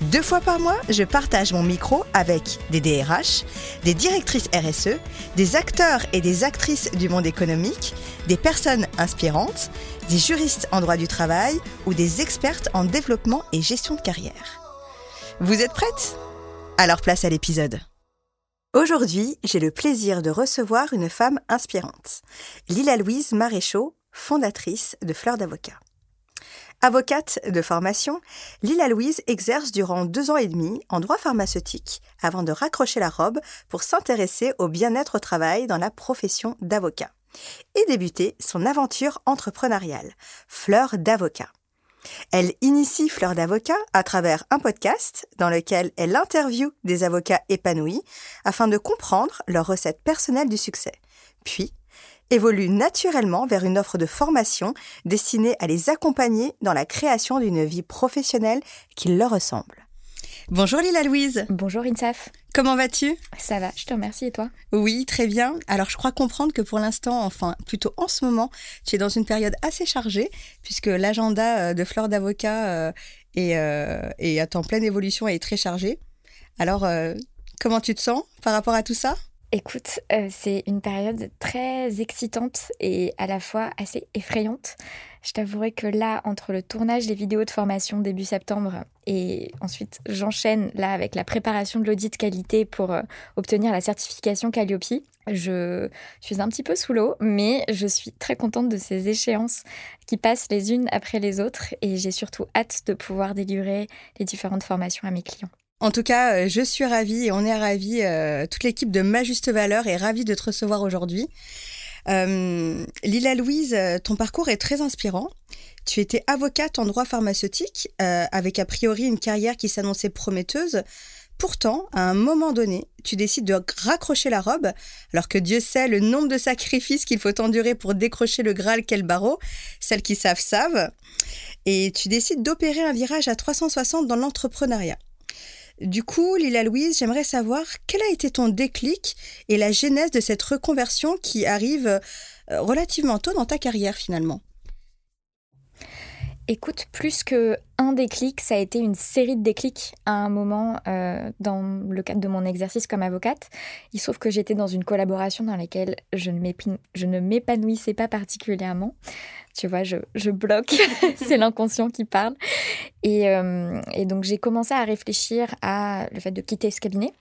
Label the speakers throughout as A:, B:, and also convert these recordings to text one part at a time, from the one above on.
A: Deux fois par mois, je partage mon micro avec des DRH, des directrices RSE, des acteurs et des actrices du monde économique, des personnes inspirantes, des juristes en droit du travail ou des expertes en développement et gestion de carrière. Vous êtes prêtes? Alors place à l'épisode. Aujourd'hui, j'ai le plaisir de recevoir une femme inspirante, Lila Louise Maréchaux, fondatrice de Fleurs d'Avocat. Avocate de formation, Lila Louise exerce durant deux ans et demi en droit pharmaceutique avant de raccrocher la robe pour s'intéresser au bien-être au travail dans la profession d'avocat et débuter son aventure entrepreneuriale, Fleur d'avocat. Elle initie Fleur d'avocat à travers un podcast dans lequel elle interviewe des avocats épanouis afin de comprendre leur recette personnelle du succès. Puis, évolue naturellement vers une offre de formation destinée à les accompagner dans la création d'une vie professionnelle qui leur ressemble. Bonjour Lila Louise.
B: Bonjour Insaf.
A: Comment vas-tu?
B: Ça va, je te remercie et toi?
A: Oui, très bien. Alors je crois comprendre que pour l'instant, enfin plutôt en ce moment, tu es dans une période assez chargée puisque l'agenda euh, de Fleur d'avocat euh, est, euh, est en pleine évolution et est très chargé. Alors comment tu te sens par rapport à tout ça?
B: Écoute, euh, c'est une période très excitante et à la fois assez effrayante. Je t'avouerai que là, entre le tournage des vidéos de formation début septembre et ensuite j'enchaîne là avec la préparation de l'audit qualité pour euh, obtenir la certification Calliope, je suis un petit peu sous l'eau, mais je suis très contente de ces échéances qui passent les unes après les autres et j'ai surtout hâte de pouvoir délivrer les différentes formations à mes clients.
A: En tout cas, euh, je suis ravie et on est ravis. Euh, toute l'équipe de Ma Juste Valeur est ravie de te recevoir aujourd'hui. Euh, Lila Louise, ton parcours est très inspirant. Tu étais avocate en droit pharmaceutique, avec a priori une carrière qui s'annonçait prometteuse. Pourtant, à un moment donné, tu décides de raccrocher la robe, alors que Dieu sait le nombre de sacrifices qu'il faut endurer pour décrocher le Graal qu'est le barreau. Celles qui savent savent. Et tu décides d'opérer un virage à 360 dans l'entrepreneuriat. Du coup, Lila Louise, j'aimerais savoir quel a été ton déclic et la genèse de cette reconversion qui arrive euh, relativement tôt dans ta carrière finalement.
B: Écoute, plus que un déclic, ça a été une série de déclics à un moment euh, dans le cadre de mon exercice comme avocate. Il se trouve que j'étais dans une collaboration dans laquelle je ne m'épanouissais pas particulièrement. Tu vois, je, bloque, c'est l'inconscient qui parle. Euh, et donc j'ai commencé à réfléchir à le fait de quitter ce cabinet.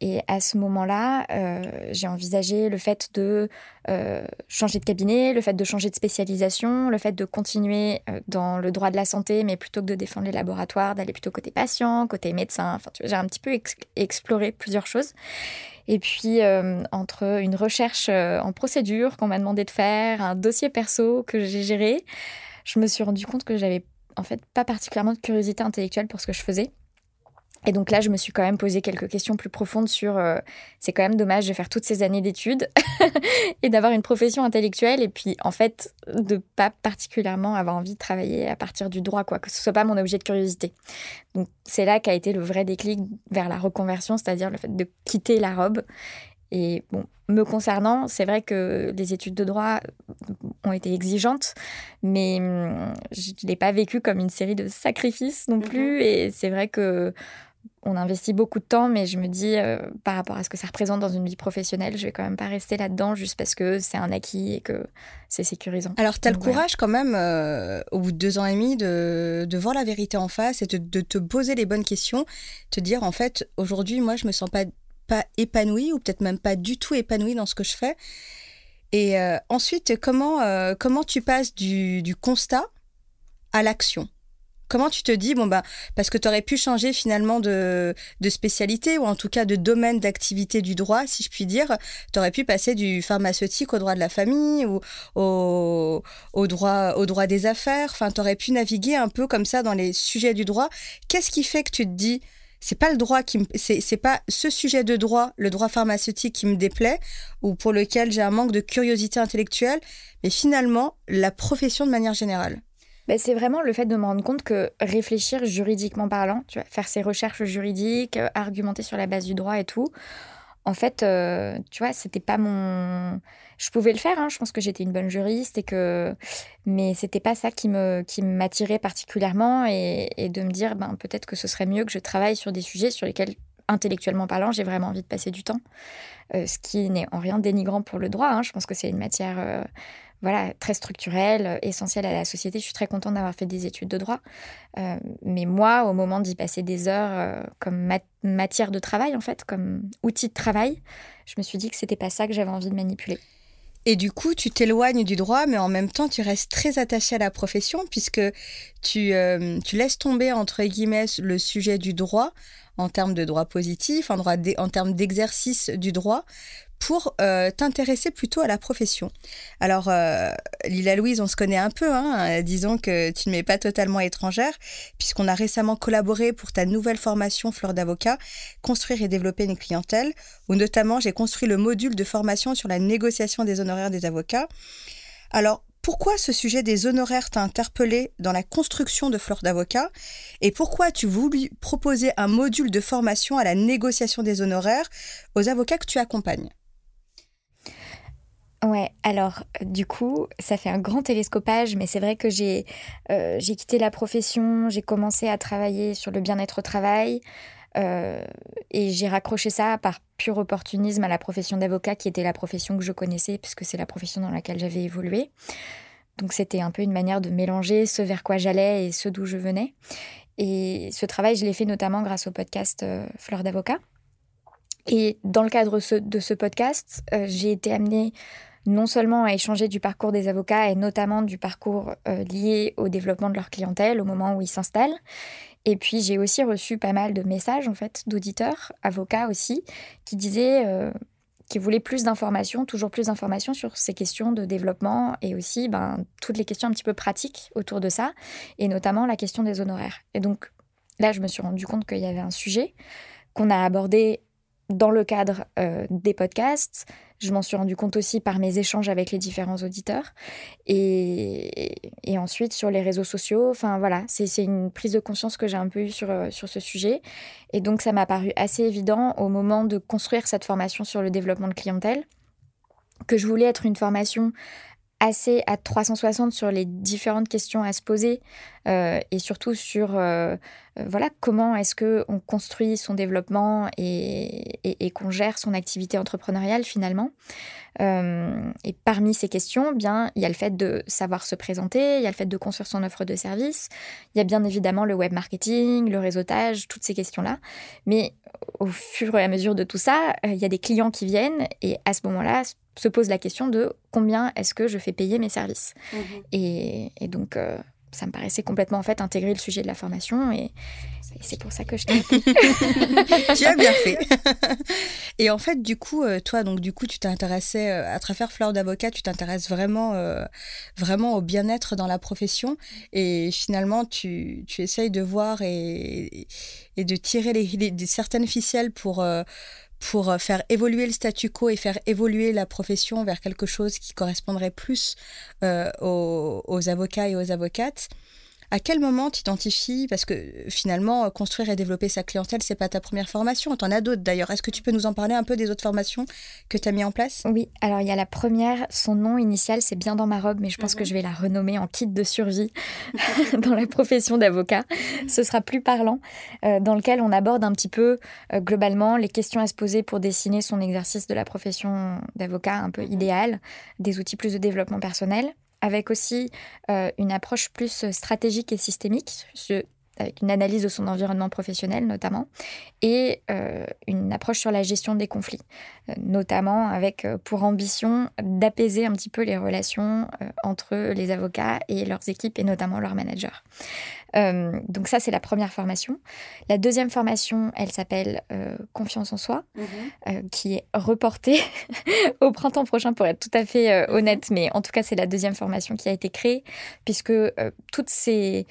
B: Et à ce moment-là, euh, j'ai envisagé le fait de euh, changer de cabinet, le fait de changer de spécialisation, le fait de continuer euh, dans le droit de la santé, mais plutôt que de défendre les laboratoires, d'aller plutôt côté patient, côté médecin. Enfin, j'ai un petit peu exploré plusieurs choses. Et puis, entre une recherche en procédure qu'on m'a demandé de faire, un dossier perso que j'ai géré, je me suis rendu compte que j'avais en fait pas particulièrement de curiosité intellectuelle pour ce que je faisais. Et donc là, je me suis quand même posé quelques questions plus profondes sur euh, c'est quand même dommage de faire toutes ces années d'études et d'avoir une profession intellectuelle et puis en fait de pas particulièrement avoir envie de travailler à partir du droit, quoi, que ce soit pas mon objet de curiosité. Donc c'est là qu'a été le vrai déclic vers la reconversion, c'est-à-dire le fait de quitter la robe Et bon, me concernant, c'est vrai que les études de droit ont été exigeantes, mais hum, je ne l'ai pas vécu comme une série de sacrifices non plus. Mm-hmm. Et c'est vrai que on investit beaucoup de temps, mais je me dis, euh, par rapport à ce que ça représente dans une vie professionnelle, je vais quand même pas rester là-dedans juste parce que c'est un acquis et que c'est sécurisant.
A: Alors, tu as le courage quand même, euh, au bout de deux ans et demi, de, voir la vérité en face et de, te poser les bonnes questions, te dire, en fait, aujourd'hui, moi, je me sens pas, pas épanouie ou peut-être même pas du tout épanouie dans ce que je fais. Et euh, ensuite, comment, comment tu passes du, du constat à l'action? Comment tu te dis, bon, bah, parce que tu aurais pu changer finalement de, spécialité ou en tout cas de domaine d'activité du droit, si je puis dire. Tu aurais pu passer du pharmaceutique au droit de la famille ou au, droit, au droit des affaires. Enfin, tu aurais pu naviguer un peu comme ça dans les sujets du droit. Qu'est-ce qui fait que tu te dis, c'est pas le droit qui c'est pas ce sujet de droit, le droit pharmaceutique qui me déplaît ou pour lequel j'ai un manque de curiosité intellectuelle, mais finalement la profession de manière générale?
B: Bah, c'est vraiment le fait de me rendre compte que réfléchir juridiquement parlant, tu vois, faire ses recherches juridiques, euh, argumenter sur la base du droit et tout, en fait, euh, tu vois, c'était pas mon. Je pouvais le faire, hein, je pense que j'étais une bonne juriste et que. Mais c'était pas ça qui me qui m'attirait particulièrement et, de me dire, ben, peut-être que ce serait mieux que je travaille sur des sujets sur lesquels, intellectuellement parlant, j'ai vraiment envie de passer du temps. Euh, ce qui n'est en rien dénigrant pour le droit. Hein. Je pense que c'est une matière voilà, très structurelle, euh, essentielle à la société. Je suis très contente d'avoir fait des études de droit. Euh, mais moi, au moment d'y passer des heures euh, comme matière de travail, en fait, comme outil de travail, je me suis dit que c'était pas ça que j'avais envie de manipuler.
A: Et du coup, tu t'éloignes du droit, mais en même temps, tu restes très attaché à la profession, puisque tu, tu laisses tomber, entre guillemets, le sujet du droit en termes de droit positif, en, droit en termes d'exercice du droit, pour euh, t'intéresser plutôt à la profession. Alors, euh, Lila Louise, on se connaît un peu, hein, disons que tu ne m'es pas totalement étrangère, puisqu'on a récemment collaboré pour ta nouvelle formation Fleur d'avocat, construire et développer une clientèle, où notamment j'ai construit le module de formation sur la négociation des honoraires des avocats. Alors, pourquoi ce sujet des honoraires t'a interpellé dans la construction de Fleur d'avocat? Et pourquoi tu voulu proposer un module de formation à la négociation des honoraires aux avocats que tu accompagnes?
B: Ouais, alors du coup, ça fait un grand télescopage, mais c'est vrai que j'ai euh, quitté la profession, j'ai commencé à travailler sur le bien-être au travail, euh, et j'ai raccroché ça par pur opportunisme à la profession d'avocat, qui était la profession que je connaissais, puisque c'est la profession dans laquelle j'avais évolué. Donc c'était un peu une manière de mélanger ce vers quoi j'allais et ce d'où je venais. Et ce travail, je l'ai fait notamment grâce au podcast euh, Fleur d'avocat. Et dans le cadre de ce podcast, j'ai été amenée non seulement à échanger du parcours des avocats et notamment du parcours euh, lié au développement de leur clientèle au moment où ils s'installent. Et puis j'ai aussi reçu pas mal de messages en fait d'auditeurs, avocats aussi, qui disaient euh, qu'ils voulaient plus d'informations, toujours plus d'informations sur ces questions de développement et aussi ben, toutes les questions un petit peu pratiques autour de ça, et notamment la question des honoraires. Et donc là, je me suis rendu compte qu'il y avait un sujet qu'on a abordé dans le cadre euh, des podcasts, je m'en suis rendu compte aussi par mes échanges avec les différents auditeurs. Et, et ensuite, sur les réseaux sociaux, enfin voilà, c'est une prise de conscience que j'ai un peu eue euh, sur ce sujet. Et donc, ça m'a paru assez évident au moment de construire cette formation sur le développement de clientèle que je voulais être une formation assez à 360 sur les différentes questions à se poser euh, et surtout sur euh, euh, voilà comment est-ce que on construit son développement et, et, qu'on gère son activité entrepreneuriale finalement et parmi ces questions bien il y a le fait de savoir se présenter il y a le fait de construire son offre de service il y a bien évidemment le web marketing le réseautage toutes ces questions là mais au fur et à mesure de tout ça il y a des clients qui viennent et à ce moment là se pose la question de combien est-ce que je fais payer mes services. Mhm. Et, donc, euh, ça me paraissait complètement en fait intégrer le sujet de la formation et, c'est pour ça que je t'ai
A: Tu as bien fait. et en fait, du coup, euh, toi, donc du coup, tu t'intéressais euh, à travers Fleur d'avocat, tu t'intéresses vraiment, vraiment au bien-être dans la profession et finalement, tu, tu essayes de voir et, et de tirer les, certaines ficelles pour pour euh, faire évoluer le statu quo et faire évoluer la profession vers quelque chose qui correspondrait plus euh, aux, avocats et aux avocates. À quel moment tu identifies, parce que finalement, construire et développer sa clientèle, c'est pas ta première formation, tu en as d'autres d'ailleurs. Est-ce que tu peux nous en parler un peu des autres formations que tu as mis en place?
B: Oui, alors il y a la première, son nom initial, c'est bien dans ma robe, mais je pense que mhm. je vais la renommer en kit de survie dans la profession d'avocat. Ce sera plus parlant, euh, dans lequel on aborde un petit peu euh, globalement les questions à se poser pour dessiner son exercice de la profession d'avocat un peu mhm. idéal, des outils plus de développement personnel avec aussi euh, une approche plus stratégique et systémique, avec une analyse de son environnement professionnel notamment, et euh, une approche sur la gestion des conflits, euh, notamment avec pour ambition d'apaiser un petit peu les relations entre les avocats et leurs équipes, et notamment leurs managers. Euh, donc ça, c'est la première formation. La deuxième formation, elle s'appelle euh, Confiance en soi, mhm. euh, qui est reportée au printemps prochain, pour être tout à fait mhm. honnête. Mais en tout cas, c'est la deuxième formation qui a été créée, puisque toutes ces,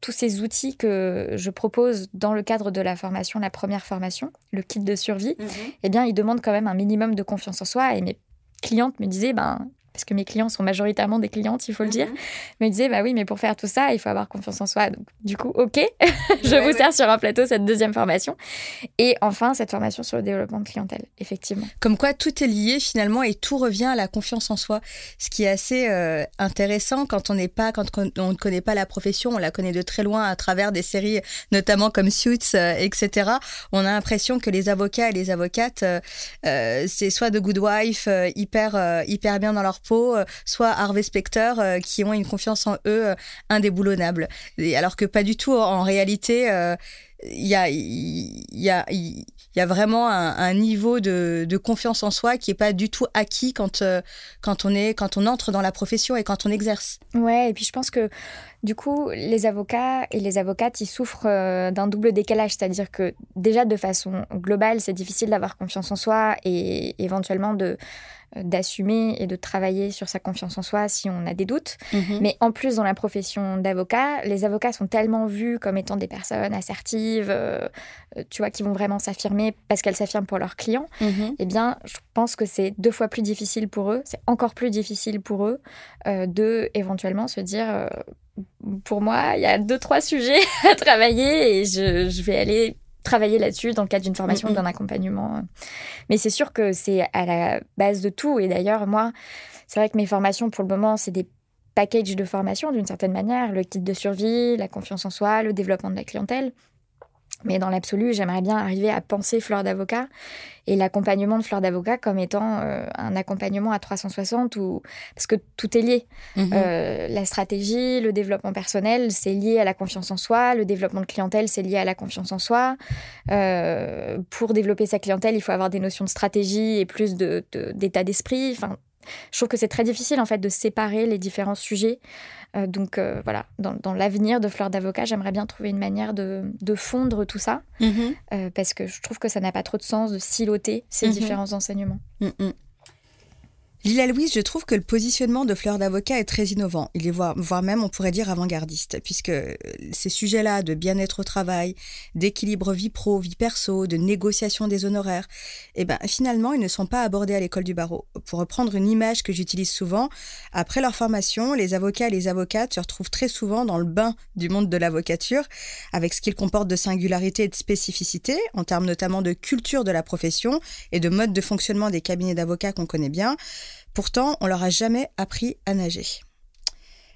B: tous ces outils que je propose dans le cadre de la formation, la première formation, le kit de survie, mhm. eh bien, ils demandent quand même un minimum de confiance en soi. Et mes clientes me disaient, ben, parce que mes clients sont majoritairement des clientes, il faut le dire. Mhm. Mais ils disaient, bah oui, mais pour faire tout ça, il faut avoir confiance en soi. Donc, du coup, ok, je vous sers sur un plateau cette deuxième formation. Et enfin, cette formation sur le développement de clientèle, effectivement.
A: Comme quoi, tout est lié finalement et tout revient à la confiance en soi. Ce qui est assez euh, intéressant quand on n'est pas, quand on ne connaît pas la profession, on la connaît de très loin à travers des séries, notamment comme Suits, euh, etc. On a l'impression que les avocats et les avocates, euh, c'est soit de good wife, hyper, hyper bien dans leur euh, soit Harvey Specter, euh, qui ont une confiance en eux euh, indéboulonnable. Et alors que pas du tout, en réalité, il y a, y, a, y a vraiment un, niveau de, de, confiance en soi qui est pas du tout acquis quand, quand, on est, quand on entre dans la profession et quand on exerce.
B: Ouais, et puis je pense que du coup, les avocats et les avocates, ils souffrent d'un double décalage, c'est-à-dire que déjà de façon globale, c'est difficile d'avoir confiance en soi et éventuellement de euh, d'assumer et de travailler sur sa confiance en soi si on a des doutes. Mhm. Mais en plus, dans la profession d'avocat, les avocats sont tellement vus comme étant des personnes assertives, euh, euh, tu vois, qui vont vraiment s'affirmer parce qu'elles s'affirment pour leurs clients. Mhm. Eh bien, je pense que c'est deux fois plus difficile pour eux, c'est encore plus difficile pour eux de éventuellement se dire, pour moi, il y a deux, trois sujets à travailler et je, je vais aller travailler là-dessus dans le cadre d'une formation, d'un accompagnement. Mais c'est sûr que c'est à la base de tout. Et d'ailleurs, moi, c'est vrai que mes formations, pour le moment, c'est des packages de formation d'une certaine manière, le kit de survie, la confiance en soi, le développement de la clientèle. Mais dans l'absolu, j'aimerais bien arriver à penser fleur d'avocat et l'accompagnement de fleur d'avocat comme étant euh, un accompagnement à 360 ou parce que tout est lié. Mhm. Euh, la stratégie, le développement personnel, c'est lié à la confiance en soi. Le développement de clientèle, c'est lié à la confiance en soi. Euh, pour développer sa clientèle, il faut avoir des notions de stratégie et plus d'état d'esprit. Enfin, je trouve que c'est très difficile en fait de séparer les différents sujets. Euh, donc euh, voilà, dans, l'avenir de Fleur d'avocat, j'aimerais bien trouver une manière de, fondre tout ça, mm-hmm. euh, parce que je trouve que ça n'a pas trop de sens de siloter ces mm-hmm. différents enseignements.
A: Mm-hmm. Lila Louise, je trouve que le positionnement de Fleur d'avocat est très innovant. Il est voire, même, on pourrait dire, avant-gardiste, puisque euh, ces sujets-là de bien-être au travail, d'équilibre vie pro, vie perso, de négociation des honoraires, eh ben, finalement, ils ne sont pas abordés à l'école du barreau. Pour reprendre une image que j'utilise souvent, après leur formation, les avocats et les avocates se retrouvent très souvent dans le bain du monde de l'avocature, avec ce qu'il comporte de singularité et de spécificité, en termes notamment de culture de la profession et de mode de fonctionnement des cabinets d'avocats qu'on connaît bien. Pourtant, on leur a jamais appris à nager.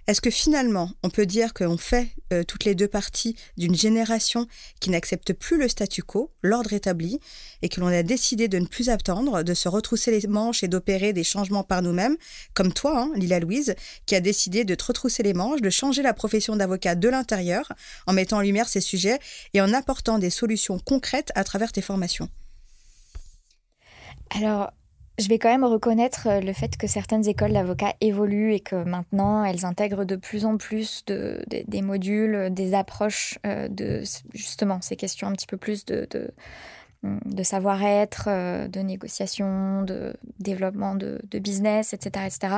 A: Est-ce que finalement, on peut dire qu'on fait euh, toutes les deux parties d'une génération qui n'accepte plus le statu quo, l'ordre établi, et que l'on a décidé de ne plus attendre, de se retrousser les manches et d'opérer des changements par nous-mêmes, comme toi, hein, Lila Louise, qui a décidé de te retrousser les manches, de changer la profession d'avocat de l'intérieur, en mettant en lumière ces sujets et en apportant des solutions concrètes à travers tes formations?
B: Alors, je vais quand même reconnaître euh, le fait que certaines écoles d'avocats évoluent et que maintenant elles intègrent de plus en plus de, des modules, euh, des approches euh, de justement ces questions un petit peu plus de, de, mm, savoir-être, de négociation, de développement de, business, etc., etc.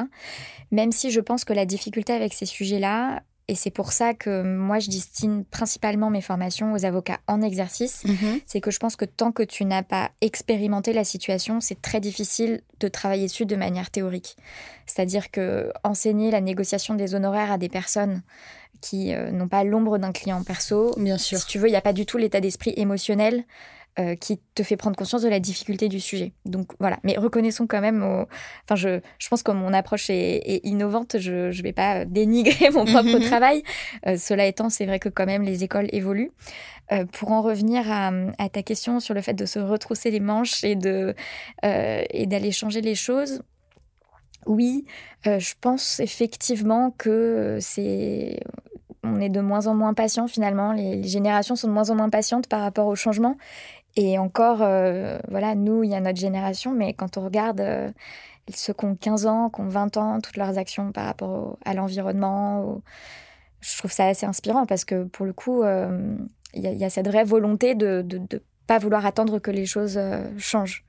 B: Même si je pense que la difficulté avec ces sujets-là, et c'est pour ça que moi, je destine principalement mes formations aux avocats en exercice.
A: Mhm.
B: C'est que je pense que tant que tu n'as pas expérimenté la situation, c'est très difficile de travailler dessus de manière théorique. C'est-à-dire que enseigner la négociation des honoraires à des personnes qui euh, n'ont pas l'ombre d'un client perso,
A: Bien sûr.
B: si tu veux, il n'y a pas du tout l'état d'esprit émotionnel euh, qui te fait prendre conscience de la difficulté du sujet. Donc voilà, mais reconnaissons quand même, au... enfin je, je pense que mon approche est, est innovante, je ne vais pas dénigrer mon propre
A: Mhm.
B: travail. Euh, cela étant, c'est vrai que quand même les écoles évoluent. Euh, pour en revenir à, à ta question sur le fait de se retrousser les manches et de et d'aller changer les choses. Oui, je pense effectivement que c'est on est de moins en moins patient finalement. Les, les générations sont de moins en moins patientes par rapport au changement. Et encore, euh, voilà, nous, il y a notre génération, mais quand on regarde ceux qui ont 15 ans, qui ont 20 ans, toutes leurs actions par rapport à l'environnement, je trouve ça assez inspirant parce que pour le coup, euh, il y a cette vraie volonté de ne pas vouloir attendre que les choses euh, changent.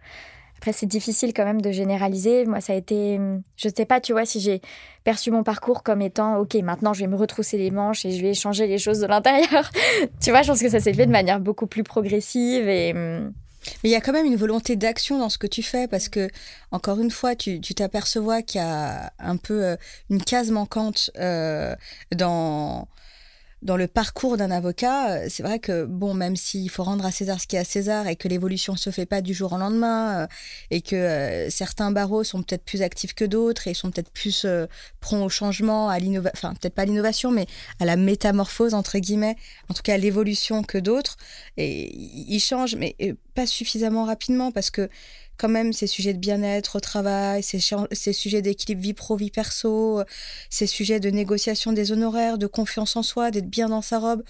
B: Après, c'est difficile quand même de généraliser. Moi, ça a été. Je sais pas, tu vois, si j'ai perçu mon parcours comme étant OK, maintenant je vais me retrousser les manches et je vais changer les choses de l'intérieur. tu vois, je pense que ça s'est fait de manière beaucoup plus progressive et. hum,
A: Mais il y a quand même une volonté d'action dans ce que tu fais parce que, encore une fois, tu tu t'aperçois qu'il y a un peu euh, une case manquante euh, dans, dans le parcours d'un avocat. Euh, C'est vrai que, bon, même s'il faut rendre à César ce qui est à César et que l'évolution ne se fait pas du jour au lendemain euh, et que euh, certains barreaux sont peut-être plus actifs que d'autres et sont peut-être plus euh, au changement, à l'innovation, enfin, peut-être pas à l'innovation, mais à la métamorphose, entre guillemets, en tout cas à l'évolution que d'autres. Et ils changent, mais pas suffisamment rapidement parce que quand même ces sujets de bien-être au travail, ces, sujets d'équilibre vie pro, vie perso, ces sujets de négociation des honoraires, de confiance en soi, d'être bien dans sa robe,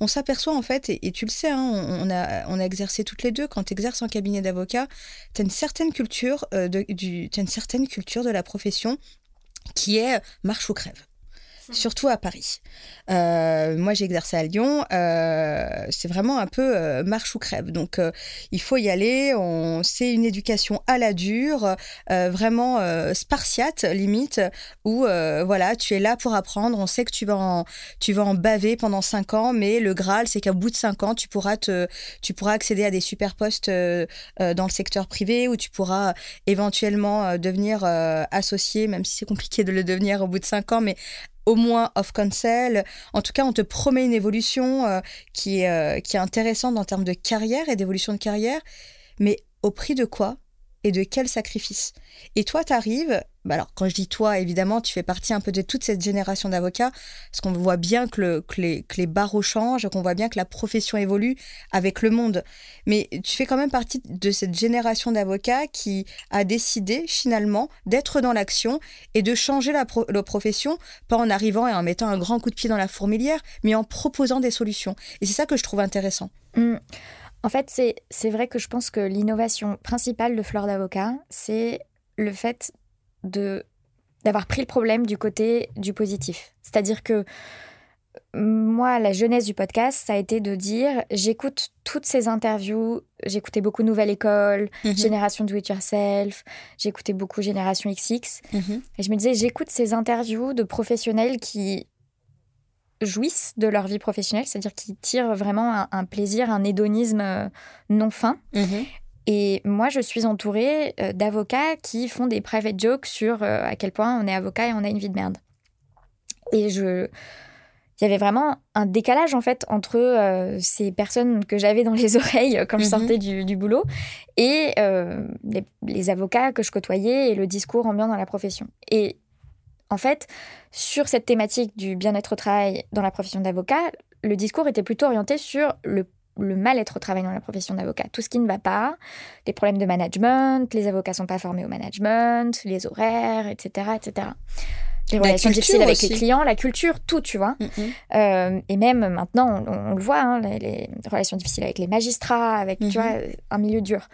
A: on s'aperçoit en fait, et, tu le sais, hein, on, a, exercé toutes les deux, quand tu exerces en cabinet d'avocat, tu as euh, une certaine culture de la profession qui est marche ou crève. Surtout à Paris. Euh, moi, j'ai exercé à Lyon. euh, c'est vraiment un peu euh, marche ou crève. Donc, il faut y aller. On, c'est une éducation à la dure, vraiment spartiate limite, où voilà, tu es là pour apprendre. On sait que tu vas en, tu vas en baver pendant cinq ans, mais le graal, c'est qu'à bout de cinq ans, tu pourras tu pourras accéder à des super postes dans le secteur privé, où tu pourras éventuellement devenir associé, même si c'est compliqué de le devenir au bout de cinq ans, mais au moins off counsel. En tout cas, on te promet une évolution euh, qui, est, euh, qui est intéressante en termes de carrière et d'évolution de carrière, mais au prix de quoi? Et de quel sacrifice Et toi, tu arrives, bah alors quand je dis toi, évidemment, tu fais partie un peu de toute cette génération d'avocats, parce qu'on voit bien que, le- que les, que barreaux changent, qu'on voit bien que la profession évolue avec le monde. Mais tu fais quand même partie de cette génération d'avocats qui a décidé finalement d'être dans l'action et de changer la, pro- la profession, pas en arrivant et en mettant un grand coup de pied dans la fourmilière, mais en proposant des solutions. Et c'est ça que je trouve intéressant.
B: hum. En fait, c'est vrai que je pense que l'innovation principale de Fleur d'Avocat, c'est le fait de d'avoir pris le problème du côté du positif. C'est-à-dire que moi, la jeunesse du podcast, ça a été de dire j'écoute toutes ces interviews, j'écoutais beaucoup Nouvelle École, Génération Do It Yourself, j'écoutais beaucoup Génération XX,
A: Mhm.
B: et je me disais j'écoute ces interviews de professionnels qui jouissent de leur vie professionnelle, c'est-à-dire qui tirent vraiment un, un plaisir, un hédonisme euh, non fin.
A: Mhm.
B: Et moi, je suis entourée euh, d'avocats qui font des private jokes sur euh, à quel point on est avocat et on a une vie de merde. Et je, il y avait vraiment un décalage en fait entre euh, ces personnes que j'avais dans les oreilles quand je
A: Mhm.
B: sortais du, du boulot et euh, les, les avocats que je côtoyais et le discours ambiant dans la profession. Et en fait, sur cette thématique du bien-être au travail dans la profession d'avocat, le discours était plutôt orienté sur le, le mal-être au travail dans la profession d'avocat. Tout ce qui ne va pas, les problèmes de management, les avocats sont pas formés au management, les horaires, etc. etc. Les
A: La
B: relations difficiles avec
A: aussi.
B: les clients, la culture, tout, tu vois.
A: Mhm.
B: Euh, et même maintenant, on, on le voit, hein, les, les relations difficiles avec les magistrats, avec, tu vois, un milieu dur.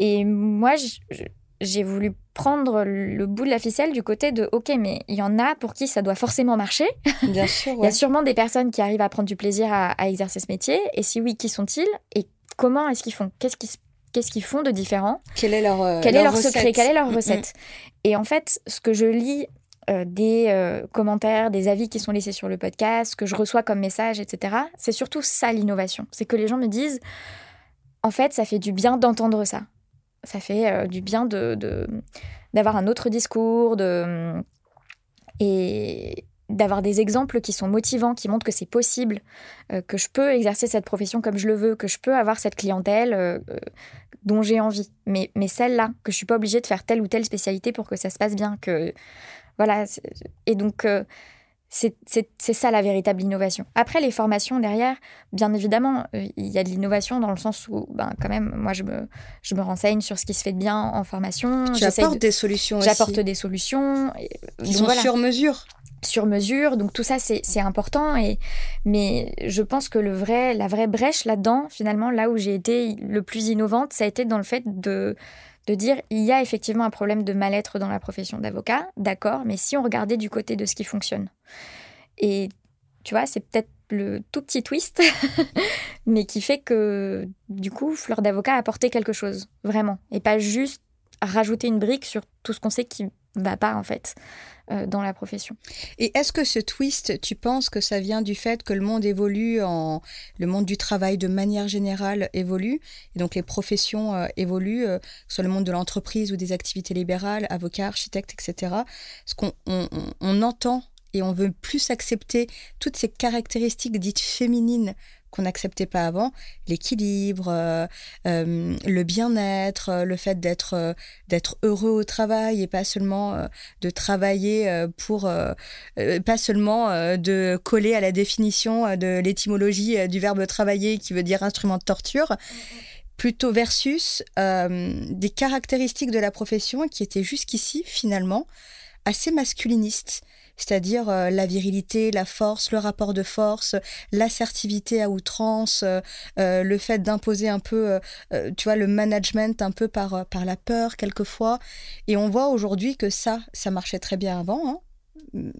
B: Et moi, j- j- j'ai voulu prendre le bout de la ficelle du côté de, OK, mais il y en a pour qui ça doit forcément marcher.
A: Bien sûr,
B: Il y a sûrement des personnes qui arrivent à prendre du plaisir à, à exercer ce métier. Et si oui, qui sont-ils? Et comment est-ce qu'ils font? Qu'est-ce qu'ils qu'est-ce qu'ils font de différent?
A: Quel est leur, euh,
B: Quel est leur
A: recette
B: secret? Quelle est leur
A: Mhm.
B: recette? Et en fait, ce que je lis des commentaires, des avis qui sont laissés sur le podcast, que je reçois comme message, etc. C'est surtout ça l'innovation. C'est que les gens me disent, en fait, ça fait du bien d'entendre ça. Ça fait du bien de, d'avoir un autre discours, de, et, d'avoir des exemples qui sont motivants, qui montrent que c'est possible, euh, que je peux exercer cette profession comme je le veux, que je peux avoir cette clientèle euh, euh, dont j'ai envie. Mais, mais celle-là, que je suis pas obligée de faire telle ou telle spécialité pour que ça se passe bien. Que, voilà. Et donc, c'est ça la véritable innovation. Après, les formations derrière, bien évidemment, il y a de l'innovation dans le sens où, ben, quand même, moi, je me, je me renseigne sur ce qui se fait de bien en formation.
A: Tu apportes des solutions
B: J'apporte des solutions.
A: Qui sont sur mesure
B: sur mesure. Donc tout ça, c'est important. Et, mais je pense que le vrai, la vraie brèche là-dedans, finalement, là où j'ai été le plus innovante, ça a été dans le fait de, de dire il y a effectivement un problème de mal-être dans la profession d'avocat, d'accord, mais si on regardait du côté de ce qui fonctionne. Et tu vois, c'est peut-être le tout petit twist, mais qui fait que du coup, Fleur d'avocat a apporté quelque chose, vraiment, et pas juste rajouter une brique sur tout ce qu'on sait qui va pas en fait. Euh, dans la profession.
A: Et est-ce que ce twist, tu penses que ça vient du fait que le monde évolue, en... le monde du travail de manière générale évolue, et donc les professions euh, évoluent, euh, soit le monde de l'entreprise ou des activités libérales, avocats, architectes, etc. Ce qu'on on entend et on veut plus accepter toutes ces caractéristiques dites féminines qu'on n'acceptait pas avant, l'équilibre, euh, euh, le bien-être, euh, le fait d'être d'être heureux au travail et pas seulement de travailler pour pas seulement de coller à la définition de l'étymologie du verbe travailler qui veut dire instrument de torture plutôt versus des caractéristiques de la profession qui étaient jusqu'ici finalement assez masculinistes c'est-à-dire euh, la virilité, la force, le rapport de force, l'assertivité à outrance, euh, euh, le fait d'imposer un peu, tu vois, le management un peu par, par la peur quelquefois. Et on voit aujourd'hui que ça, ça marchait très bien avant. Hein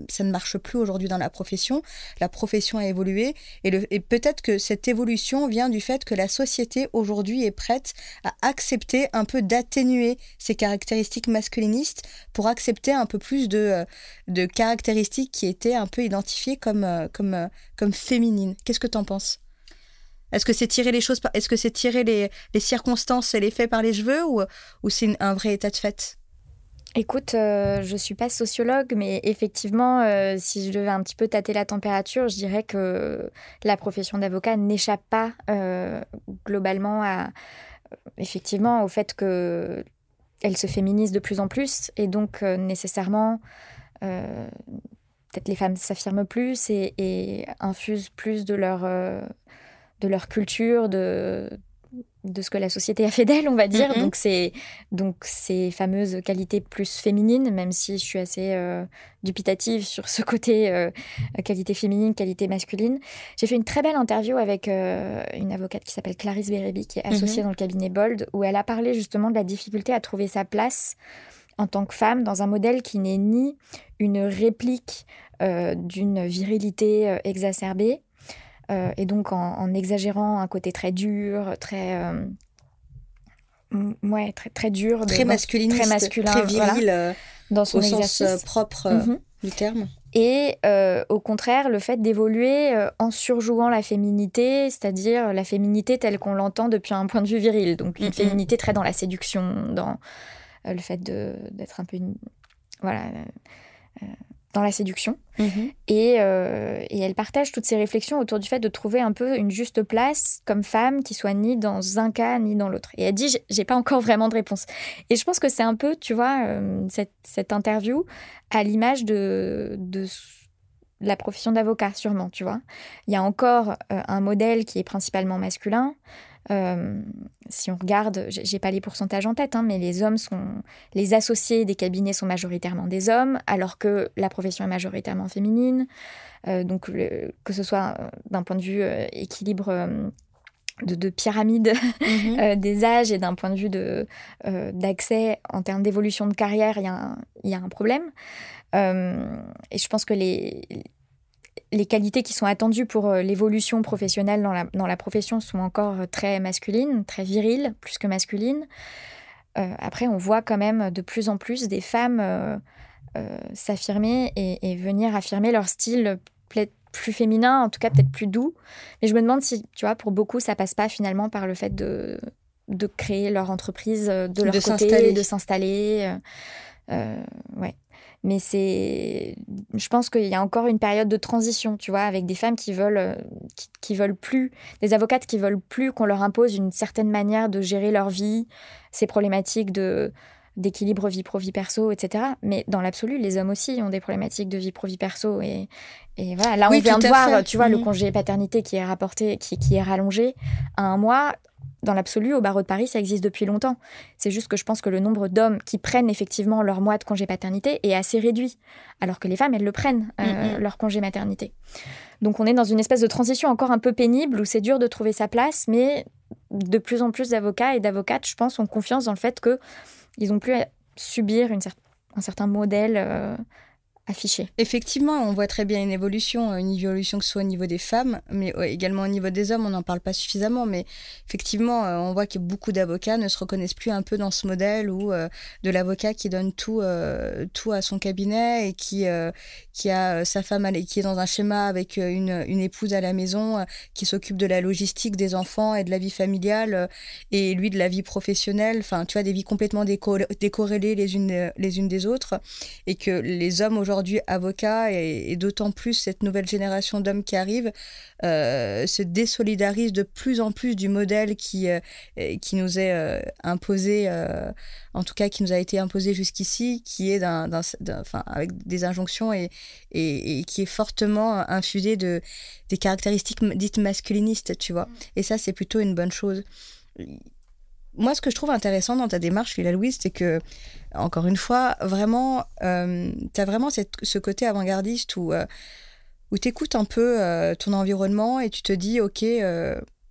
A: ça ne marche plus aujourd'hui dans la profession. La profession a évolué et, peut-être que cette évolution vient du fait que la société aujourd'hui est prête à accepter un peu d'atténuer ces caractéristiques masculinistes pour accepter un peu plus de, de caractéristiques qui étaient un peu identifiées comme, comme, comme féminines. Qu'est-ce que tu en penses? Est-ce que c'est tirer les choses, est-ce que c'est tirer les, circonstances et les faits par les cheveux ou c'est un vrai état de fait?
B: Écoute, euh, je ne suis pas sociologue, mais effectivement, euh, si je devais un petit peu tâter la température, je dirais que la profession d'avocat n'échappe pas euh, globalement à, effectivement, au fait que elle se féminise de plus en plus, et donc nécessairement, peut-être les femmes s'affirment plus et, et, infusent plus de leur de leur culture, de, de ce que la société a fait d'elle, on va dire. Mm-hmm. Donc c'est donc ces fameuses qualités plus féminines, même si je suis assez euh, dubitative sur ce côté euh, qualité féminine, qualité masculine. J'ai fait une très belle interview avec euh, une avocate qui s'appelle Clarisse Bérébi, qui est associée mm-hmm. dans le cabinet Bold, où elle a parlé justement de la difficulté à trouver sa place en tant que femme dans un modèle qui n'est ni une réplique d'une virilité exacerbée, euh, et donc en, exagérant un côté très dur, très euh, ouais, très très dur,
A: très masculiniste,
B: très masculin,
A: très viril euh,
B: dans son
A: au
B: exercice.
A: sens propre mhm. du terme.
B: Et au contraire, le fait d'évoluer en surjouant la féminité, c'est-à-dire la féminité telle qu'on l'entend depuis un point de vue viril, donc une féminité très dans la séduction, dans le fait d'être un peu une, voilà dans la séduction. Mhm. Et, euh, et, elle partage toutes ces réflexions autour du fait de trouver un peu une juste place comme femme qui soit ni dans un cas ni dans l'autre. Et elle dit, j'ai pas encore vraiment de réponse. Et je pense que c'est un peu, tu vois, euh, cette, cette, interview à l'image de, de la profession d'avocat, sûrement, tu vois. Il y a encore euh, un modèle qui est principalement masculin. Euh, si on regarde, j'ai pas les pourcentages en tête, hein, mais les hommes sont, les associés des cabinets sont majoritairement des hommes, alors que la profession est majoritairement féminine. Euh, donc que ce soit euh, d'un point de vue équilibre de, pyramide mhm. des âges et d'un point de vue de, d'accès en termes d'évolution de carrière, il y, y, a un problème. et je pense que les, les qualités qui sont attendues pour euh, l'évolution professionnelle dans la, dans la, profession sont encore euh, très masculines, très viriles, plus que masculines. Euh, après, on voit quand même de plus en plus des femmes s'affirmer et, venir affirmer leur style plus féminin, en tout cas peut-être plus doux. Mais je me demande si, tu vois, pour beaucoup, ça passe pas finalement par le fait de, de créer leur entreprise de leur côté, de s'installer. ouais. Mais c'est, je pense qu'il y a encore une période de transition, tu vois, avec des femmes qui veulent, euh, qui, veulent plus, des avocates qui veulent plus qu'on leur impose une certaine manière de gérer leur vie, ces problématiques de d'équilibre vie pro vie perso, etc. Mais dans l'absolu, les hommes aussi ont des problématiques de vie pro vie perso et, et voilà. Là, on vient de voir, tu vois, le mmh. congé paternité qui est rapporté, qui, qui est rallongé à un mois dans l'absolu, au barreau de Paris, ça existe depuis longtemps. C'est juste que je pense que le nombre d'hommes qui prennent effectivement leur mois de congé paternité est assez réduit, alors que les femmes, elles le prennent, euh, mm, mm. leur congé maternité. Donc on est dans une espèce de transition encore un peu pénible où c'est dur de trouver sa place, mais de plus en plus d'avocats et d'avocates, je pense, ont confiance dans le fait qu'ils n'ont plus à subir un certain modèle euh,
A: Effectivement, on voit très bien une évolution, une évolution que ce soit au niveau des femmes, mais également au niveau des hommes, on n'en parle pas suffisamment, mais effectivement, euh, on voit que beaucoup d'avocats ne se reconnaissent plus un peu dans ce modèle où euh, de l'avocat qui donne tout, euh, tout à son cabinet et qui, qui a sa femme qui est dans un schéma avec une, une épouse à la maison, qui s'occupe de la logistique des enfants et de la vie familiale, et lui de la vie professionnelle, enfin, tu vois, des vies complètement décorrélées les unes, les unes des autres, et que les hommes aujourd'hui aujourd'hui avocat et, d'autant plus cette nouvelle génération d'hommes qui arrivent euh, se désolidarisent de plus en plus du modèle qui, euh, qui nous est euh, imposé, en tout cas qui nous a été imposé jusqu'ici, qui est d'un, enfin, avec des injonctions et, et, qui est fortement infusé de, des caractéristiques dites masculinistes, tu vois. Et ça, c'est plutôt une bonne chose moi, ce que je trouve intéressant dans ta démarche, Lila Louise, c'est que, encore une fois, vraiment, euh, tu as vraiment cette, ce côté avant-gardiste où, euh, où tu écoutes un peu euh, ton environnement et tu te dis, OK,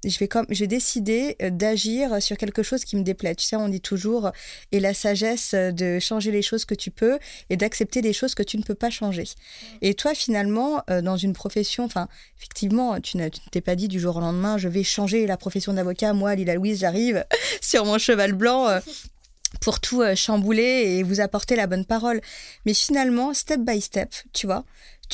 A: je vais comme j'ai décidé euh, d'agir sur quelque chose qui me déplaît. Tu sais, on dit toujours et la sagesse de changer les choses que tu peux et d'accepter les choses que tu ne peux pas changer. Et toi, finalement, euh, dans une profession, enfin, effectivement, tu ne t'es pas dit du jour au lendemain, je vais changer la profession d'avocat. Moi, Lila Louise, j'arrive sur mon cheval blanc. Euh, pour tout chambouler et vous apporter la bonne parole. Mais finalement, step by step, tu vois,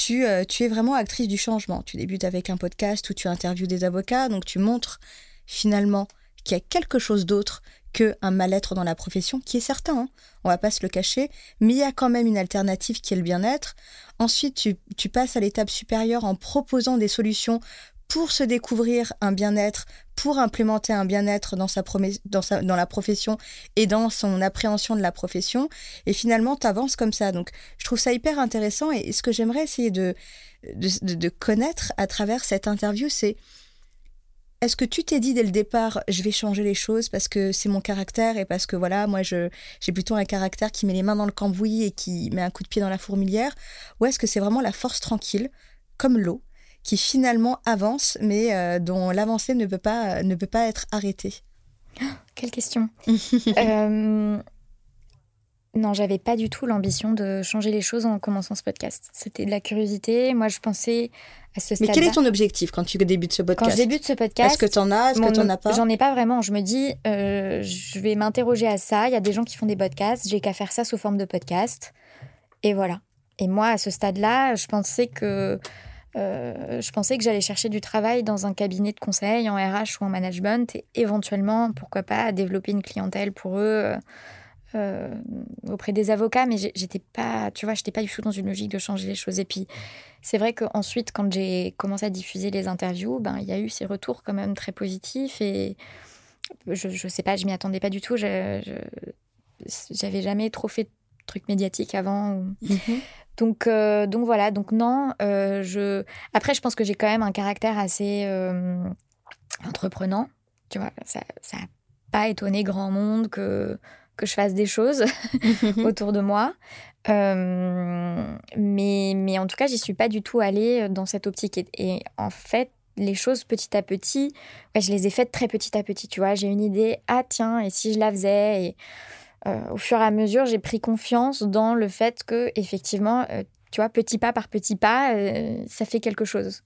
A: euh, tu, es vraiment actrice du changement. Tu débutes avec un podcast où tu interviews des avocats, donc tu montres finalement qu'il y a quelque chose d'autre qu'un mal-être dans la profession, qui est certain, hein. on va pas se le cacher, mais il y a quand même une alternative qui est le bien-être. Ensuite, tu, tu passes à l'étape supérieure en proposant des solutions pour se découvrir un bien-être, pour implémenter un bien-être dans, sa, dans, la profession et dans son appréhension de la profession. Et finalement, tu avances comme ça. Donc, je trouve ça hyper intéressant. Et ce que j'aimerais essayer de, de, de, connaître à travers cette interview, c'est est-ce que tu t'es dit dès le départ, je vais changer les choses parce que c'est mon caractère et parce que voilà, moi, j'ai plutôt un caractère qui met les mains dans le cambouis et qui met un coup de pied dans la fourmilière Ou est-ce que c'est vraiment la force tranquille, comme l'eau, qui finalement avance, mais euh, dont l'avancée ne, peut pas, ne peut pas être arrêtée
B: Quelle question euh, Non, j'avais pas du tout l'ambition de changer les choses en commençant ce podcast. C'était de la curiosité. Moi, je pensais à ce stade.
A: Mais quel est ton objectif quand tu débutes ce podcast
B: Quand je débute ce podcast.
A: Est-ce que tu en as Est-ce que tu n'en as pas
B: J'en ai pas vraiment. Je me dis, euh, je vais m'interroger à ça. Il y a des gens qui font des podcasts. J'ai qu'à faire ça sous forme de podcast. Et voilà. Et moi, à ce stade-là, je pensais que euh, je pensais que j'allais chercher du travail dans un cabinet de conseil en RH ou en management et éventuellement, pourquoi pas, développer une clientèle pour eux euh, euh, auprès des avocats. Mais j'étais pas, tu vois, j'étais pas du tout dans une logique de changer les choses. Et puis, c'est vrai qu'ensuite, quand j'ai commencé à diffuser les interviews, ben, il y a eu ces retours quand même très positifs et je, je sais pas, je m'y attendais pas du tout. J'avais jamais trop fait trucs médiatiques avant. Mm-hmm. Donc, euh, donc voilà, donc non. Euh, je... Après, je pense que j'ai quand même un caractère assez euh, entreprenant. Tu vois, ça n'a pas étonné grand monde que, que je fasse des choses autour de moi. mais, mais en tout cas, j'y suis pas du tout allée dans cette optique. Et, en fait, les choses petit à petit, je les ai faites très petit à petit. Tu vois, j'ai une idée, ah tiens, et si je la faisais? Et au fur et à mesure, j'ai pris confiance dans le fait que, effectivement, euh, tu vois, petit pas par petit pas, euh, ça fait quelque chose.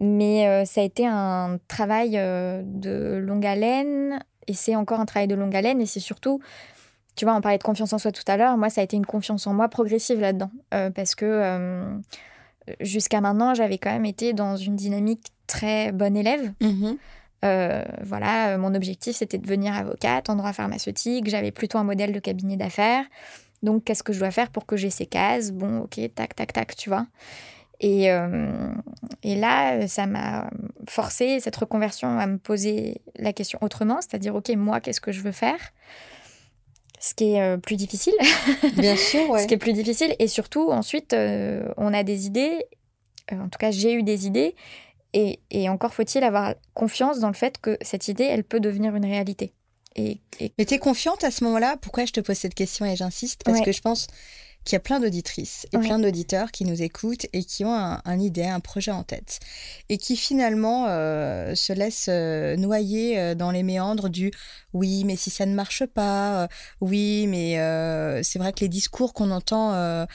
B: Mais ça a été un travail de longue haleine, et c'est encore un travail de longue haleine, et c'est surtout, tu vois, on parlait de confiance en soi tout à l'heure. Moi, ça a été une confiance en moi progressive là-dedans. parce que jusqu'à maintenant, j'avais quand même été dans une dynamique très bonne élève. Mmh voilà, mon objectif, c'était de devenir avocate en droit pharmaceutique. J'avais plutôt un modèle de cabinet d'affaires. Donc, qu'est-ce que je dois faire pour que j'ai ces cases? Bon, ok, tac, tac, tac, tu vois. Et, euh, et là, ça m'a forcé, cette reconversion, à me poser la question autrement, c'est-à-dire, ok, moi, qu'est-ce que je veux faire? Ce qui est euh, plus difficile.
A: Bien sûr, ouais.
B: Ce qui est plus difficile. Et surtout, ensuite, euh, on a des idées. en tout cas, j'ai eu des idées. Et, et encore faut-il avoir confiance dans le fait que cette idée, elle peut devenir une réalité.
A: Et, Mais tu es confiante à ce moment-là? Pourquoi je te pose cette question et j'insiste? Parce que je pense qu'il y a plein d'auditrices et plein d'auditeurs qui nous écoutent et qui ont un, idée, un projet en tête. Et qui finalement euh, se laissent euh, noyer euh, dans les méandres du oui, mais si ça ne marche pas, oui, mais c'est vrai que les discours qu'on entend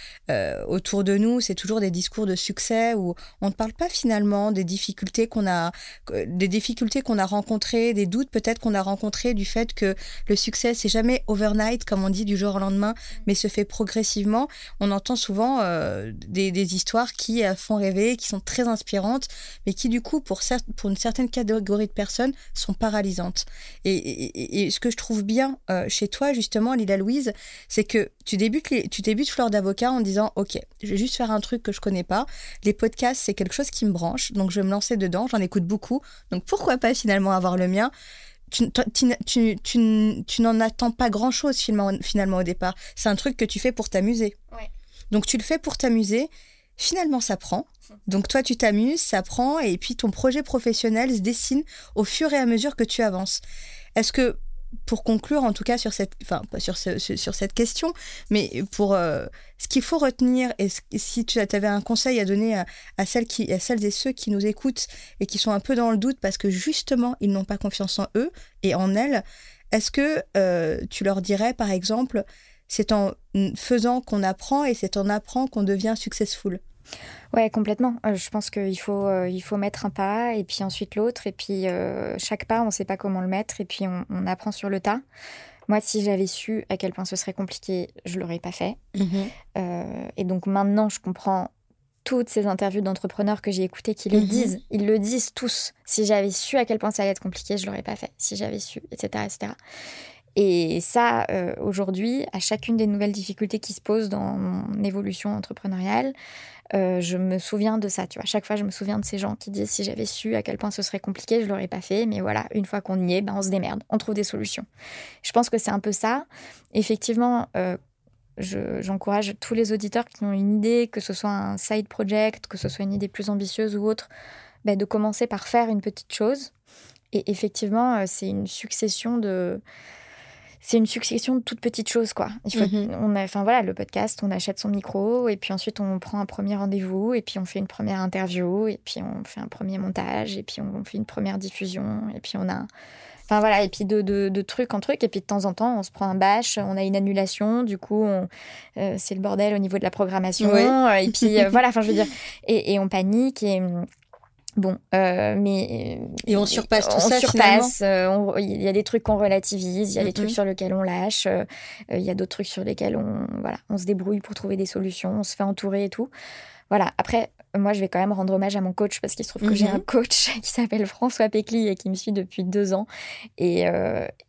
A: autour de nous, c'est toujours des discours de succès où on ne parle pas finalement des difficultés qu'on a, des difficultés qu'on a rencontrées, des doutes peut-être qu'on a rencontrés du fait que le succès c'est jamais overnight comme on dit du jour au lendemain, mais se fait progressivement on entend souvent euh, des, histoires qui euh, font rêver, qui sont très inspirantes, mais qui du coup, pour, une certaine catégorie de personnes, sont paralysantes. Et, ce que je trouve bien euh, chez toi, justement, Lila Louise, c'est que tu débutes, tu débutes Fleur d'avocat en disant, OK, je vais juste faire un truc que je connais pas. Les podcasts, c'est quelque chose qui me branche, donc je vais me lancer dedans, j'en écoute beaucoup. Donc pourquoi pas finalement avoir le mien? Tu, tu, n'en attends pas grand-chose finalement, au départ. C'est un truc que tu fais pour t'amuser. Donc tu le fais pour t'amuser. Finalement, ça prend. Donc toi, tu t'amuses, ça prend, et puis ton projet professionnel se dessine au fur et à mesure que tu avances. Est-ce que pour conclure, en tout cas, sur cette, enfin, sur, sur cette question, mais pour euh, ce qu'il faut retenir, et si tu avais un conseil à donner à, celles qui, à celles et ceux qui nous écoutent et qui sont un peu dans le doute parce que justement, ils n'ont pas confiance en eux et en elles, est-ce que euh, tu leur dirais, par exemple, c'est en faisant qu'on apprend et c'est en apprend qu'on devient successful?
B: Ouais, complètement. Euh, je pense qu'il faut, euh, il faut mettre un pas et puis ensuite l'autre. Et puis euh, chaque pas, on ne sait pas comment le mettre et puis on, apprend sur le tas. Moi, si j'avais su à quel point ce serait compliqué, je l'aurais pas fait. Mhm. et donc maintenant, je comprends toutes ces interviews d'entrepreneurs que j'ai écoutées qui le mhm. disent. Ils le disent tous. Si j'avais su à quel point ça allait être compliqué, je l'aurais pas fait. Si j'avais su, etc., etc. Et ça, aujourd'hui, à chacune des nouvelles difficultés qui se posent dans mon évolution entrepreneuriale, euh, je me souviens de ça, tu vois. Chaque fois, je me souviens de ces gens qui disent si j'avais su à quel point ce serait compliqué, je l'aurais pas fait. Mais voilà, une fois qu'on y est, ben, on se démerde, on trouve des solutions. Je pense que c'est un peu ça. Effectivement, euh, j'encourage tous les auditeurs qui ont une idée, que ce soit un side project, que ce soit une idée plus ambitieuse ou autre, ben, de commencer par faire une petite chose. Et effectivement, euh, c'est une succession de c'est une succession de toutes petites choses, quoi. Il faut, mhm. on a, enfin voilà, le podcast, on achète son micro et puis ensuite on prend un premier rendez-vous et puis on fait une première interview et puis on fait un premier montage et puis on fait une première diffusion et puis on a, enfin voilà, et puis de, de, truc en truc et puis de temps en temps on se prend un bâche, on a une annulation, du coup euh, c'est le bordel au niveau de la programmation et puis euh, voilà, enfin je veux dire, et, et on panique et Bon, euh, mais
A: et on surpasse tout on ça.
B: Surpasse. Euh, il y a des trucs qu'on relativise, il y a des trucs sur lesquels on lâche, euh, il y a d'autres trucs sur lesquels on voilà, on se débrouille pour trouver des solutions, on se fait entourer et tout. Voilà. Après, moi, je vais quand même rendre hommage à mon coach parce qu'il se trouve que j'ai un mhm. coach qui s'appelle François Pécli et qui me suit depuis deux ans. Et,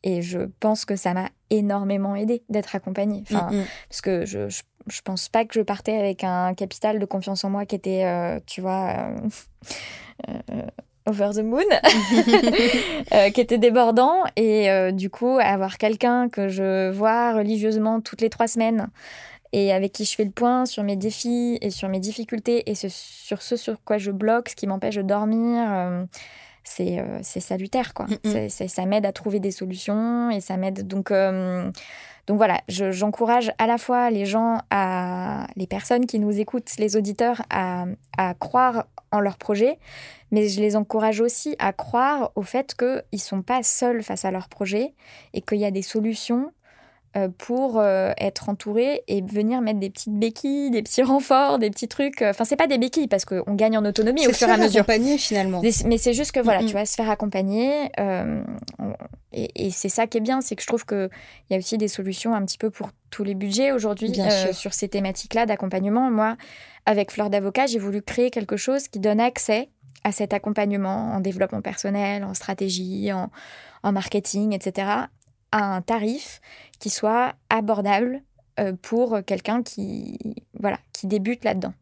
B: et je pense que ça m'a énormément aidé d'être accompagnée. Enfin, parce que je, je, je, pense pas que je partais avec un capital de confiance en moi qui était, tu vois euh, over the Moon, euh, qui était débordant. Et euh, du coup, avoir quelqu'un que je vois religieusement toutes les trois semaines et avec qui je fais le point sur mes défis et sur mes difficultés et sur ce sur quoi je bloque, ce qui m'empêche de dormir, c'est salutaire. quoi. ça m'aide à trouver des solutions et ça m'aide. Donc. Donc voilà, j'encourage à la fois les gens, à, les personnes qui nous écoutent, les auditeurs, à, à croire en leur projet, mais je les encourage aussi à croire au fait qu'ils ne sont pas seuls face à leur projet et qu'il y a des solutions euh, pour euh, être entourés et venir mettre des petites béquilles, des petits renforts, des petits trucs. Enfin, c'est pas des béquilles parce qu'on gagne en autonomie au fur et à mesure.
A: accompagner finalement.
B: Mais c'est juste que voilà, tu vas se faire accompagner. Euh, et, c'est ça qui est bien, c'est que je trouve qu'il y a aussi des solutions un petit peu pour tous les budgets aujourd'hui sur ces thématiques-là d'accompagnement. Moi, avec Fleur d'Avocat, j'ai voulu créer quelque chose qui donne accès à cet accompagnement en développement personnel, en stratégie, en, en marketing, etc., à un tarif qui soit abordable euh, pour quelqu'un qui, voilà, qui débute là-dedans.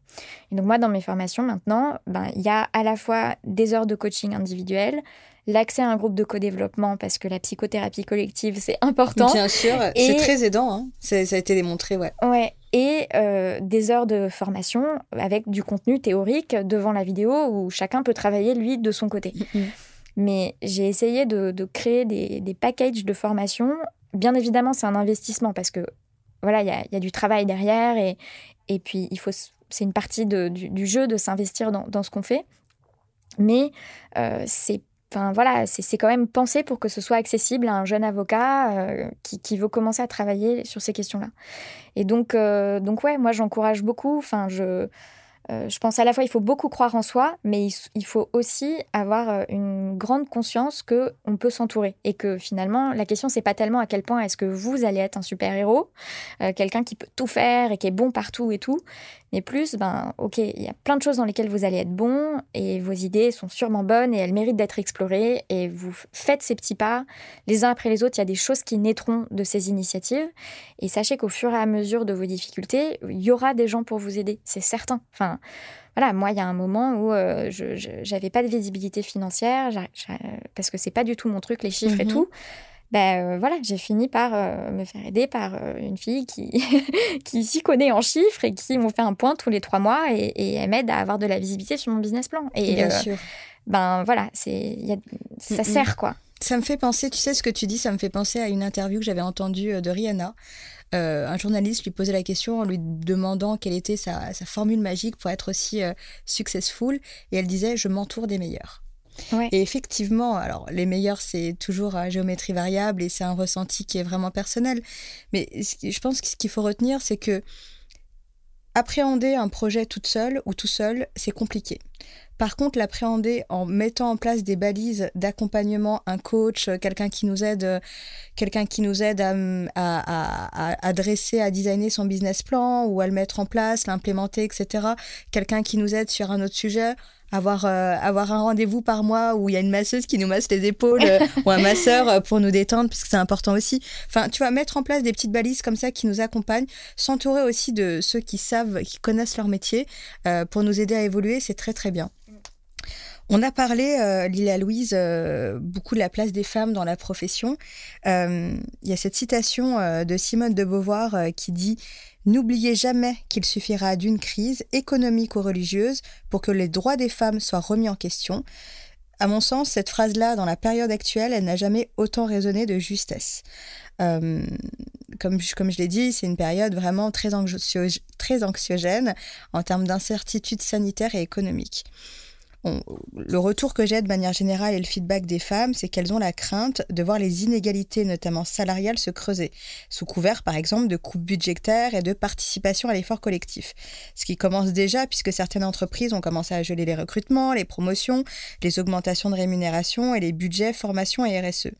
B: Et donc moi, dans mes formations maintenant, ben, il y a à la fois des heures de coaching individuel, l'accès à un groupe de co-développement parce que la psychothérapie collective, c'est important.
A: Bien sûr, c'est très aidant. Hein. Ça, a été démontré, ouais.
B: Ouais, et euh, des heures de formation avec du contenu théorique devant la vidéo où chacun peut travailler, lui, de son côté. Mais j'ai essayé de, créer des, packages de formation. Bien évidemment, c'est un investissement parce que voilà, il y a, du travail derrière et, et puis il faut, c'est une partie du, jeu de s'investir dans, ce qu'on fait. Mais euh, c'est Enfin, voilà, c'est quand même pensé pour que ce soit accessible à un jeune avocat euh, qui, veut commencer à travailler sur ces questions-là. Et donc, euh, donc ouais, moi j'encourage beaucoup. Enfin, je, euh, je pense à la fois il faut beaucoup croire en soi, mais il, faut aussi avoir euh, une grande conscience que on peut s'entourer et que finalement la question c'est pas tellement à quel point est-ce que vous allez être un super héros, euh, quelqu'un qui peut tout faire et qui est bon partout et tout, mais plus ben ok il y a plein de choses dans lesquelles vous allez être bon et vos idées sont sûrement bonnes et elles méritent d'être explorées et vous faites ces petits pas les uns après les autres. Il y a des choses qui naîtront de ces initiatives et sachez qu'au fur et à mesure de vos difficultés il y aura des gens pour vous aider, c'est certain. Enfin voilà, moi, il y a un moment où euh, je n'avais pas de visibilité financière parce que c'est pas du tout mon truc, les chiffres et mhm. tout. Ben voilà, j'ai fini par euh, me faire aider par une fille qui, qui s'y connaît en chiffres et qui m'ont fait un point tous les trois mois et, et elle m'aide à avoir de la visibilité sur mon business plan. Et Bien sûr. Ben voilà, c'est ça sert quoi.
A: Ça me fait penser, tu sais ce que tu dis, ça me fait penser à une interview que j'avais entendue de Rihanna euh, un journaliste lui posait la question en lui demandant quelle était sa, formule magique pour être aussi euh, successful, et elle disait je m'entoure des meilleurs. Et effectivement, alors les meilleurs, c'est toujours à géométrie variable et c'est un ressenti qui est vraiment personnel. Mais je pense que ce qu'il faut retenir, c'est que appréhender un projet toute seule ou tout seul, c'est compliqué. Par contre, l'appréhender en mettant en place des balises d'accompagnement, un coach, quelqu'un qui nous aide, quelqu'un qui nous aide à, à, dresser, à designer son business plan ou à le mettre en place, l'implémenter, etc. Quelqu'un qui nous aide sur un autre sujet, avoir, euh, avoir un rendez-vous par mois où il y a une masseuse qui nous masse les épaules euh, ou un masseur euh, pour nous détendre, parce que c'est important aussi. Enfin, tu vois, mettre en place des petites balises comme ça qui nous accompagnent, s'entourer aussi de ceux qui savent, qui connaissent leur métier pour nous aider à évoluer, c'est très très bien. On a parlé, euh, Lila Louise, euh, beaucoup de la place des femmes dans la profession. Euh, il y a cette citation de Simone de Beauvoir qui dit N'oubliez jamais qu'il suffira d'une crise économique ou religieuse pour que les droits des femmes soient remis en question. À mon sens, cette phrase-là, dans la période actuelle, elle n'a jamais autant résonné de justesse. comme, comme je l'ai dit, c'est une période vraiment très, très anxiogène en termes d'incertitude sanitaire et économique le retour que j'ai de manière générale et le feedback des femmes, c'est qu'elles ont la crainte de voir les inégalités, notamment salariales, se creuser, sous couvert par exemple de coupes budgétaires et de participation à l'effort collectif. Ce qui commence déjà puisque certaines entreprises ont commencé à geler les recrutements, les promotions, les augmentations de rémunération et les budgets formation et RSE.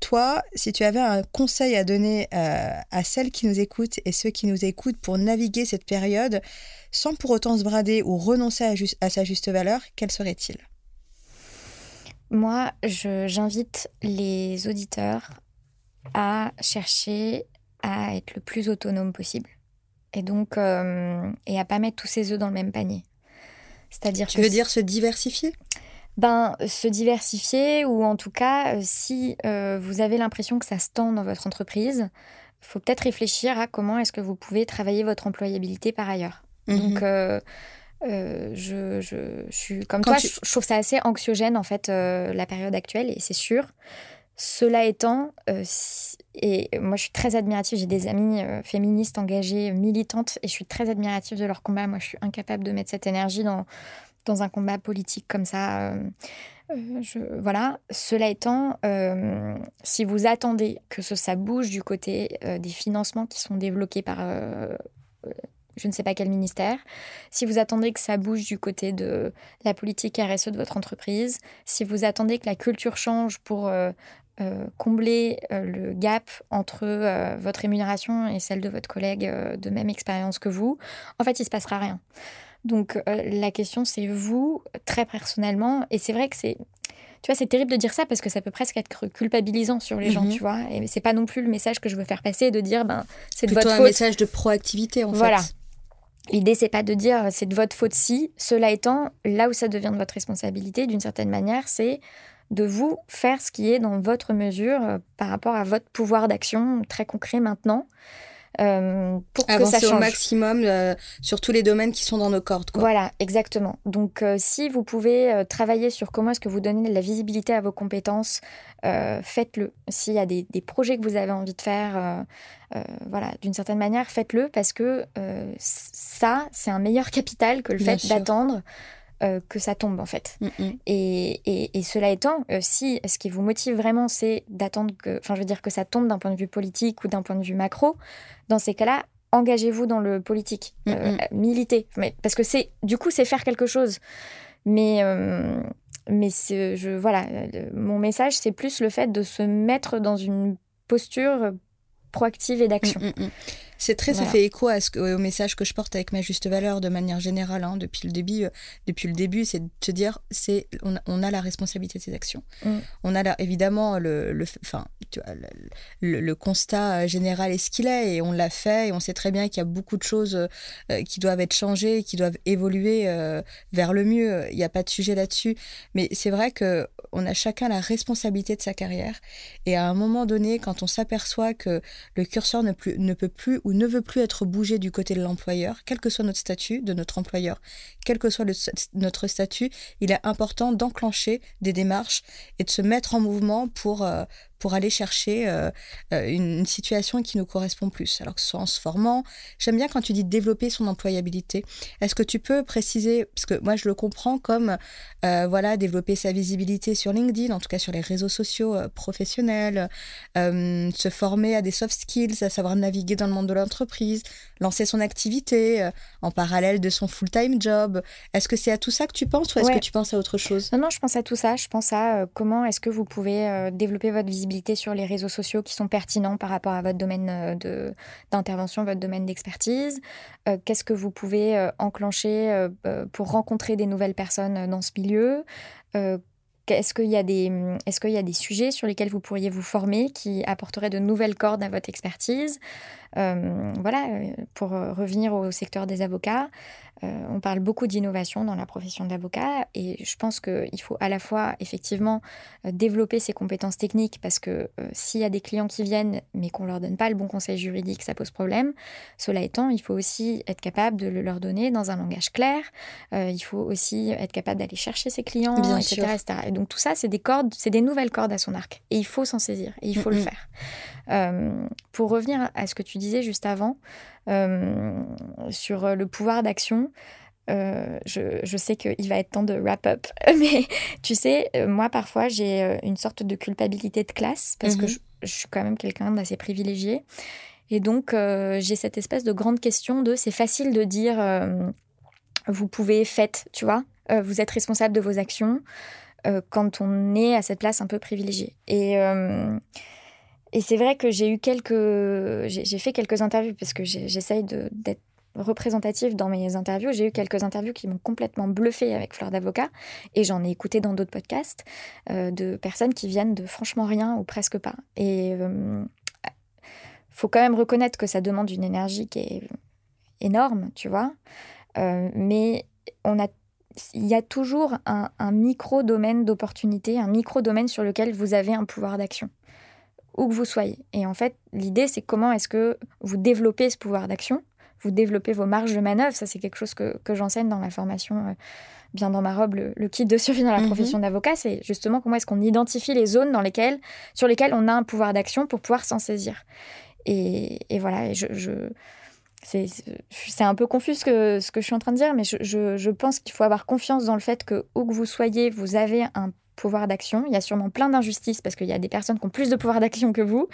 A: Toi, si tu avais un conseil à donner euh, à celles qui nous écoutent et ceux qui nous écoutent pour naviguer cette période sans pour autant se brader ou renoncer à, sa juste valeur, quel serait-il?
B: Moi, j'invite les auditeurs à chercher à être le plus autonome possible. Et donc, euh, et à pas mettre tous ses œufs dans le même panier.
A: C'est-à-dire Tu veux dire se diversifier?
B: Ben, se diversifier ou en tout cas, euh, si euh, vous avez l'impression que ça se tend dans votre entreprise, il faut peut-être réfléchir à comment est-ce que vous pouvez travailler votre employabilité par ailleurs. Mhm. Donc, euh, je, je, suis comme toi, je, trouve ça assez anxiogène en fait la période actuelle et c'est sûr. Cela étant, et moi je suis très admirative, j'ai des amies féministes engagées, militantes, et je suis très admirative de leur combat. Moi je suis incapable de mettre cette énergie dans, dans un combat politique comme ça. Euh, euh, voilà. Cela étant, euh, si vous attendez que ça bouge du côté des financements qui sont débloqués par je ne sais pas quel ministère, si vous attendez que ça bouge du côté de la politique RSE de votre entreprise, si vous attendez que la culture change pour combler le gap entre votre rémunération et celle de votre collègue de même expérience que vous, en fait, il se passera rien. Donc la question, c'est vous, très personnellement, et c'est vrai que c'est tu vois, c'est terrible de dire ça parce que ça peut presque être culpabilisant sur les gens, mhm. tu vois. Et c'est pas non plus le message que je veux faire passer de dire, ben, c'est de votre faute.
A: un message de proactivité, en
B: voilà. fait. L'idée, c'est pas de dire c'est de votre faute si. Cela étant, là où ça devient de votre responsabilité, d'une certaine manière, c'est de vous faire ce qui est dans votre mesure euh, par rapport à votre pouvoir d'action très concret maintenant.
A: Euh, pour que ça change. au maximum euh, sur tous les domaines qui sont dans nos cordes.
B: Voilà, exactement. Donc, euh, si vous pouvez travailler sur comment est-ce que vous donnez de la visibilité à vos compétences, faites-le. S'il y a des, projets que vous avez envie de faire, voilà, d'une certaine manière, faites-le parce que ça, c'est un meilleur capital que le fait d'attendre. Que ça tombe en fait. Mm, mm. Et, et, cela étant, si ce qui vous motive vraiment, c'est d'attendre que, enfin, je veux dire que ça tombe d'un point de vue politique ou d'un point de vue macro, dans ces cas-là, engagez-vous dans le politique, mm, euh, militez. Mais, parce que c'est, du coup, c'est faire quelque chose. Mais, euh, mais je, voilà, mon message, c'est plus le fait de se mettre dans une posture proactive et d'action.
A: Mm, c'est très, ça fait écho à ce au message que je porte avec ma juste valeur de manière générale hein, depuis le début. Euh, depuis le début, c'est de se dire, c'est on, a la responsabilité de ses actions. Mm. On a évidemment le, le, tu vois, le, constat euh, général est ce qu'il est et on l'a fait et on sait très bien qu'il y a beaucoup de choses euh, qui doivent être changées, qui doivent évoluer vers le mieux. Il n'y a pas de sujet là-dessus. Mais c'est vrai que on a chacun la responsabilité de sa carrière et à un moment donné, quand on s'aperçoit que le curseur ne, plus, ne peut plus ou ne veut plus être bougé du côté de l'employeur, quel que soit notre statut, de notre employeur, quel que soit notre statut, il est important d'enclencher des démarches et de se mettre en mouvement pour, euh, pour aller chercher euh, euh, une, situation qui nous correspond plus. Alors que ce soit en se formant, j'aime bien quand tu dis développer son employabilité. Est-ce que tu peux préciser, parce que moi je le comprends comme euh, voilà développer sa visibilité sur LinkedIn, en tout cas sur les réseaux sociaux professionnels, se former à des soft skills, à savoir naviguer dans le monde de l'entreprise, lancer son activité en parallèle de son full-time job. Est-ce que c'est à tout ça que tu penses ou est-ce que tu penses à autre chose?
B: Non, non, je pense à tout ça. Je pense à comment est-ce que vous pouvez développer votre visibilité sur les réseaux sociaux qui sont pertinents par rapport à votre domaine euh, d'intervention, votre domaine d'expertise. Euh, Qu'est-ce que vous pouvez euh, enclencher pour rencontrer des nouvelles personnes dans ce milieu? Est-ce qu'il y, a des, est qu'il y a des sujets sur lesquels vous pourriez vous former qui apporteraient de nouvelles cordes à votre expertise? Voilà, pour revenir au secteur des avocats, euh, on parle beaucoup d'innovation dans la profession d'avocat et je pense qu'il faut à la fois effectivement euh, développer ses compétences techniques parce que euh, s'il y a des clients qui viennent mais qu'on leur donne pas le bon conseil juridique, ça pose problème. Cela étant, il faut aussi être capable de le leur donner dans un langage clair. il faut aussi être capable d'aller chercher ses clients, etc., Et donc tout ça, c'est des cordes, c'est des nouvelles cordes à son arc et il faut s'en saisir et il faut le faire. pour revenir à ce que tu disais juste avant, euh, sur le pouvoir d'action. Euh, je, sais qu'il va être temps de wrap up, mais tu sais, euh, moi parfois j'ai une sorte de culpabilité de classe parce que mhm. je, suis quand même quelqu'un d'assez privilégié. Et donc j'ai cette espèce de grande question de c'est facile de dire vous pouvez, faites, tu vois, vous êtes responsable de vos actions quand on est à cette place un peu privilégiée. Et et c'est vrai que j'ai eu quelques. J'ai fait quelques interviews parce que j'essaye d'être représentative dans mes interviews. J'ai eu quelques interviews qui m'ont complètement bluffé avec Fleur d'avocat et j'en ai écouté dans d'autres podcasts euh, de personnes qui viennent de franchement rien ou presque pas. Et il euh, faut quand même reconnaître que ça demande une énergie qui est énorme, tu vois. Euh, mais on a il y a toujours un, micro-domaine d'opportunité, un micro-domaine sur lequel vous avez un pouvoir d'action où que vous soyez. Et en fait, l'idée, c'est comment est-ce que vous développez ce pouvoir d'action, vous développez vos marges de manœuvre. Ça, c'est quelque chose que, j'enseigne dans la formation euh, Bien dans ma robe, le, kit de survie dans la mhm. profession d'avocat. C'est justement comment est-ce qu'on identifie les zones dans lesquelles, sur lesquelles on a un pouvoir d'action pour pouvoir s'en saisir. Et, voilà, je, je c'est un peu confus ce que, ce que je suis en train de dire, mais je, je, je pense qu'il faut avoir confiance dans le fait que où que vous soyez, vous avez un pouvoir d'action. Il y a sûrement plein d'injustices parce qu'il y a des personnes qui ont plus de pouvoir d'action que vous.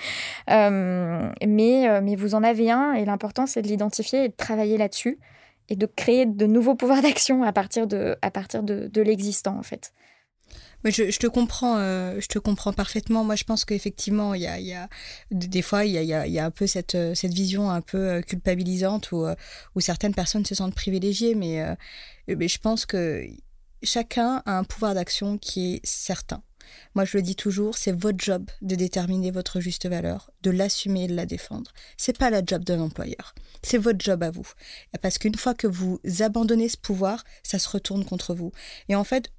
B: Euh, mais, euh, mais vous en avez un et l'important, c'est de l'identifier et de travailler là-dessus et de créer de nouveaux pouvoirs d'action à partir de, de, de l'existant, en fait.
A: je, te comprends, euh, je te comprends parfaitement. Moi, je pense qu'effectivement, il y a, y a, des fois, il y a, y a, un peu cette, cette vision un peu culpabilisante où, où certaines personnes se sentent privilégiées, mais, mais je pense que chacun a un pouvoir d'action qui est certain. Moi, je le dis toujours, c'est votre job de déterminer votre juste valeur, de l'assumer et de la défendre. C'est pas la job d'un employeur. C'est votre job à vous. Parce qu'une fois que vous abandonnez ce pouvoir, ça se retourne contre vous. Et en fait,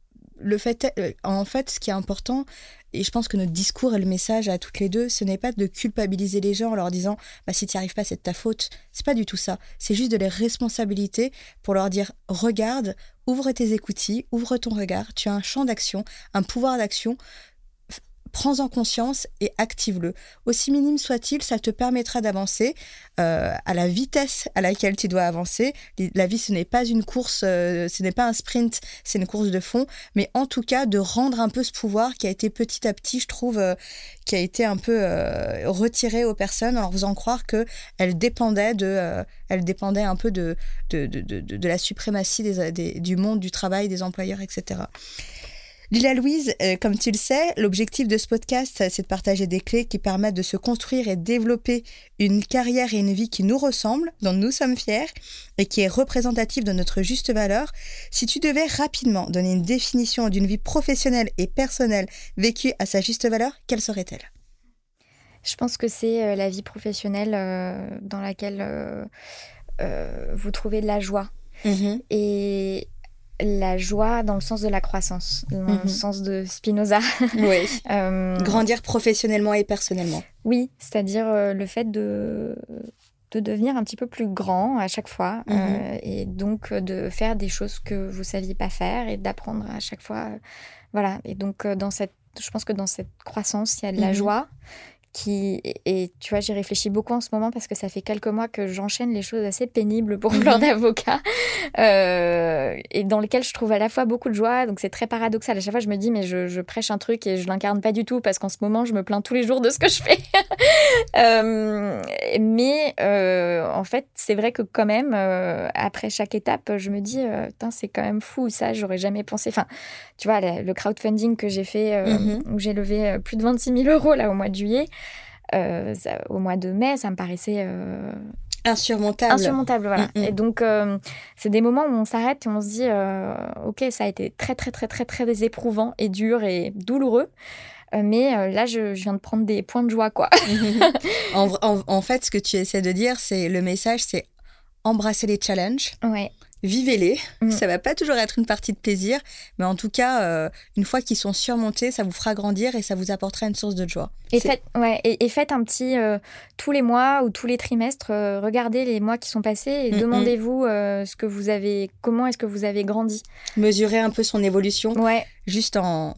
A: le fait, euh, en fait, ce qui est important, et je pense que notre discours et le message à toutes les deux, ce n'est pas de culpabiliser les gens en leur disant bah, si tu n'y arrives pas, c'est de ta faute. C'est pas du tout ça. C'est juste de les responsabiliser pour leur dire regarde, ouvre tes écoutilles, ouvre ton regard, tu as un champ d'action, un pouvoir d'action prends-en conscience et active-le. Aussi minime soit-il, ça te permettra d'avancer euh, à la vitesse à laquelle tu dois avancer. La vie, ce n'est pas une course, euh, ce n'est pas un sprint, c'est une course de fond, mais en tout cas de rendre un peu ce pouvoir qui a été petit à petit, je trouve, euh, qui a été un peu retiré aux personnes en leur faisant croire que elles dépendaient de, elles dépendaient un peu de de, de, de, la suprématie du monde du travail, des employeurs, etc. Lila Louise, euh, comme tu le sais, l'objectif de ce podcast, c'est de partager des clés qui permettent de se construire et développer une carrière et une vie qui nous ressemblent, dont nous sommes fiers et qui est représentative de notre juste valeur. Si tu devais rapidement donner une définition d'une vie professionnelle et personnelle vécue à sa juste valeur, quelle serait-elle?
B: Je pense que c'est euh, la vie professionnelle euh, dans laquelle vous trouvez de la joie. Mm-hmm. Et la joie dans le sens de la croissance, dans le mhm. sens de Spinoza.
A: Oui. Euh, Grandir professionnellement et personnellement.
B: Oui, c'est-à-dire euh, le fait de, de devenir un petit peu plus grand à chaque fois euh, mhm. et donc de faire des choses que vous saviez pas faire et d'apprendre à chaque fois. voilà. Et donc, dans cette, je pense que dans cette croissance, il y a de la mhm. joie qui et tu vois j'ai réfléchi beaucoup en ce moment parce que ça fait quelques mois que j'enchaîne les choses assez pénibles pour Fleur mhm. d'avocat euh, et dans lesquelles je trouve à la fois beaucoup de joie. Donc c'est très paradoxal. À chaque fois je me dis mais je, je prêche un truc et je l'incarne pas du tout parce qu'en ce moment je me plains tous les jours de ce que je fais. Euh, mais euh, en fait c'est vrai que quand même euh, après chaque étape je me dis c'est quand même fou. Ça j'aurais jamais pensé. Enfin tu vois le crowdfunding que j'ai fait mhm. où j'ai levé plus de 26 000 euros là au mois de juillet euh, au mois de mai, ça me paraissait euh,
A: insurmontable.
B: Insurmontable, voilà. Mm, mm. Et donc, euh, c'est des moments où on s'arrête et on se dit, ok, ça a été très, très, très, très, très éprouvant et dur et douloureux. Mais là, je, viens de prendre des points de joie, quoi.
A: en, fait, ce que tu essaies de dire, c'est le message, c'est embrasser les challenges.
B: Ouais
A: vivez-les. Mm. Ça va pas toujours être une partie de plaisir, mais en tout cas, une fois qu'ils sont surmontés, ça vous fera grandir et ça vous apportera une source de joie.
B: Et faites, ouais, et, faites un petit euh, tous les mois ou tous les trimestres, euh, regardez les mois qui sont passés et mm, demandez-vous ce que vous avez, comment est-ce que vous avez grandi.
A: Mesurez un peu son évolution.
B: Ouais
A: juste en,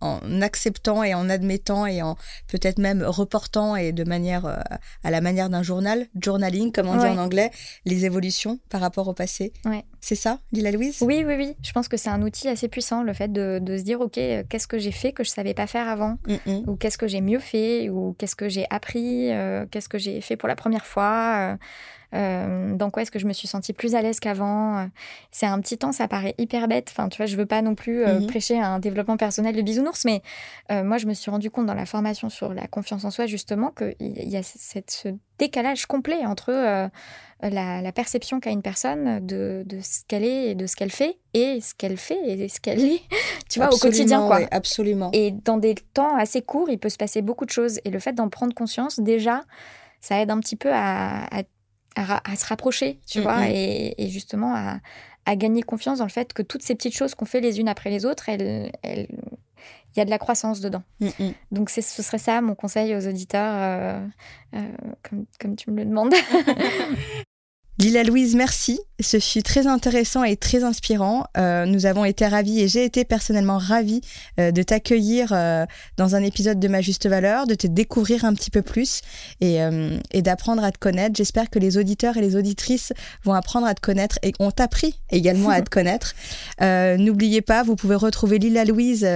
A: en, acceptant et en admettant et en peut-être même reportant et de manière euh, à la manière d'un journal, journaling comme on dit en anglais, les évolutions par rapport au passé.
B: Ouais.
A: C'est ça, Lila Louise?
B: Oui, oui, oui. Je pense que c'est un outil assez puissant, le fait de, de se dire, OK, euh, qu'est-ce que j'ai fait que je savais pas faire avant? Ou qu'est-ce que j'ai mieux fait? Ou qu'est-ce que j'ai appris? Euh, Qu'est-ce que j'ai fait pour la première fois? Euh, dans quoi est-ce que je me suis sentie plus à l'aise qu'avant? Euh, C'est un petit temps, ça paraît hyper bête. Enfin, tu vois, je veux pas non plus euh, mhm. prêcher un développement personnel de bisounours, mais moi, je me suis rendu compte dans la formation sur la confiance en soi, justement, qu'il y a cette, ce décalage complet entre la, perception qu'a une personne de, de ce qu'elle est et de ce qu'elle fait et ce qu'elle fait et ce qu'elle est, tu vois, au quotidien, quoi.
A: absolument.
B: Et dans des temps assez courts, il peut se passer beaucoup de choses. Et le fait d'en prendre conscience, déjà, ça aide un petit peu à, à à, se rapprocher, tu mm, vois, mm. et, justement à, gagner confiance dans le fait que toutes ces petites choses qu'on fait les unes après les autres, elles, il y a de la croissance dedans. Mm, Donc ce serait ça mon conseil aux auditeurs, euh, euh, comme, comme, tu me le demandes.
A: Lila Louise, merci. Ce fut très intéressant et très inspirant. Euh, nous avons été ravis et j'ai été personnellement ravie euh, de t'accueillir euh, dans un épisode de Ma Juste Valeur, de te découvrir un petit peu plus et, et d'apprendre à te connaître. J'espère que les auditeurs et les auditrices vont apprendre à te connaître et ont appris également à te connaître. N'oubliez pas, vous pouvez retrouver Lila Louise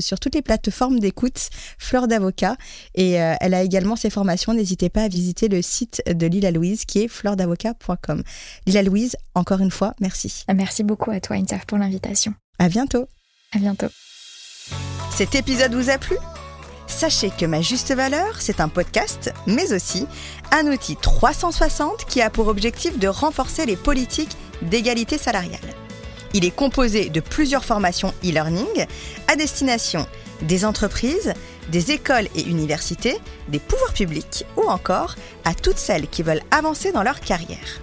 A: sur toutes les plateformes d'écoute, Fleur d'avocat. Et elle a également ses formations. N'hésitez pas à visiter le site de Lila Louise qui est fleurdavocat.com. Lila Louise, encore une fois, merci.
B: Merci beaucoup à toi, Insaf, pour l'invitation.
A: À bientôt.
B: À bientôt.
A: Cet épisode vous a plu? Sachez que Ma Juste Valeur, c'est un podcast, mais aussi un outil 360 qui a pour objectif de renforcer les politiques d'égalité salariale. Il est composé de plusieurs formations e-learning à destination des entreprises, des écoles et universités, des pouvoirs publics ou encore à toutes celles qui veulent avancer dans leur carrière.